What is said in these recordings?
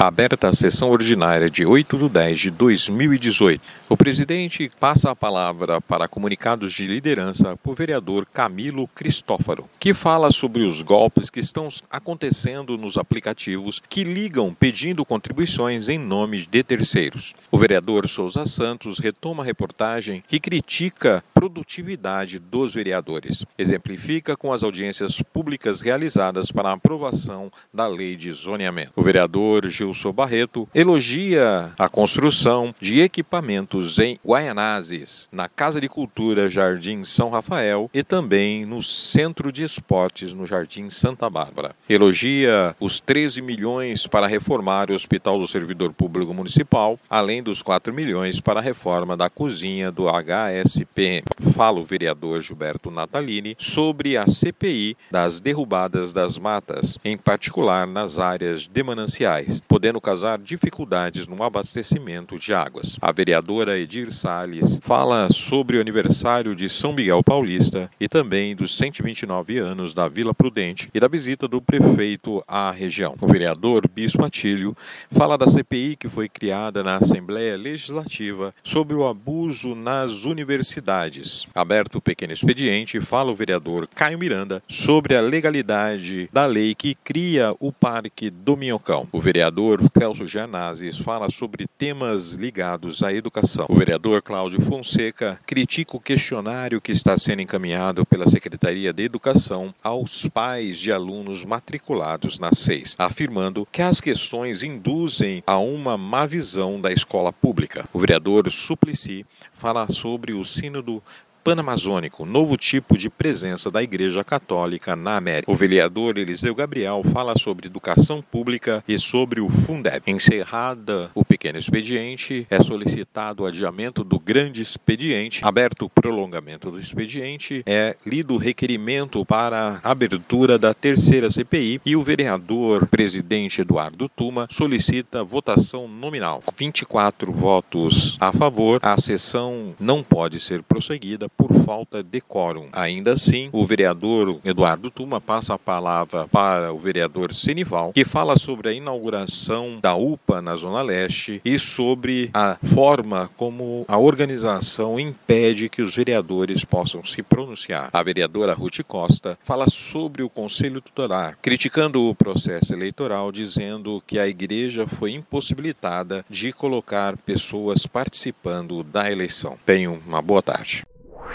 Aberta a sessão ordinária de 8 de 10 de 2018, o presidente passa a palavra para comunicados de liderança para o vereador Camilo Cristófaro, que fala sobre os golpes que estão acontecendo nos aplicativos que ligam pedindo contribuições em nome de terceiros. O vereador Souza Santos retoma a reportagem que critica produtividade dos vereadores. Exemplifica com as audiências públicas realizadas para a aprovação da lei de zoneamento. O vereador Gil Gilson Barreto elogia a construção de equipamentos em Guaianazes, na Casa de Cultura Jardim São Rafael e também no Centro de Esportes no Jardim Santa Bárbara. Elogia os 13 milhões para reformar o Hospital do Servidor Público Municipal, além dos 4 milhões para a reforma da cozinha do HSPM. Fala o vereador Gilberto Natalini sobre a CPI das derrubadas das matas, em particular nas áreas de mananciais podendo causar dificuldades no abastecimento de águas. A vereadora Edir Salles fala sobre o aniversário de São Miguel Paulista e também dos 129 anos da Vila Prudente e da visita do prefeito à região. O vereador Bispo Atílio fala da CPI que foi criada na Assembleia Legislativa sobre o abuso nas universidades. Aberto o pequeno expediente, fala o vereador Caio Miranda sobre a legalidade da lei que cria o Parque do Minhocão. O vereador Celso Gianazzi fala sobre temas ligados à educação. O vereador Cláudio Fonseca critica o questionário que está sendo encaminhado pela Secretaria de Educação aos pais de alunos matriculados na SEIS, afirmando que as questões induzem a uma má visão da escola pública. O vereador Suplicy fala sobre o sínodo panamazônico, novo tipo de presença da Igreja Católica na América. O vereador Eliseu Gabriel fala sobre educação pública e sobre o Fundeb. Encerrada o pequeno expediente, é solicitado o adiamento do grande expediente, aberto o prolongamento do expediente, é lido o requerimento para abertura da terceira CPI e o vereador presidente Eduardo Tuma solicita votação nominal. 24 votos a favor, a sessão não pode ser prosseguida por falta de quórum. Ainda assim, o vereador Eduardo Tuma passa a palavra para o vereador Senival, que fala sobre a inauguração da UPA na Zona Leste e sobre a forma como a organização impede que os vereadores possam se pronunciar. A vereadora Ruth Costa fala sobre o Conselho Tutelar, criticando o processo eleitoral, dizendo que a igreja foi impossibilitada de colocar pessoas participando da eleição. Tenham uma boa tarde.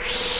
Shh.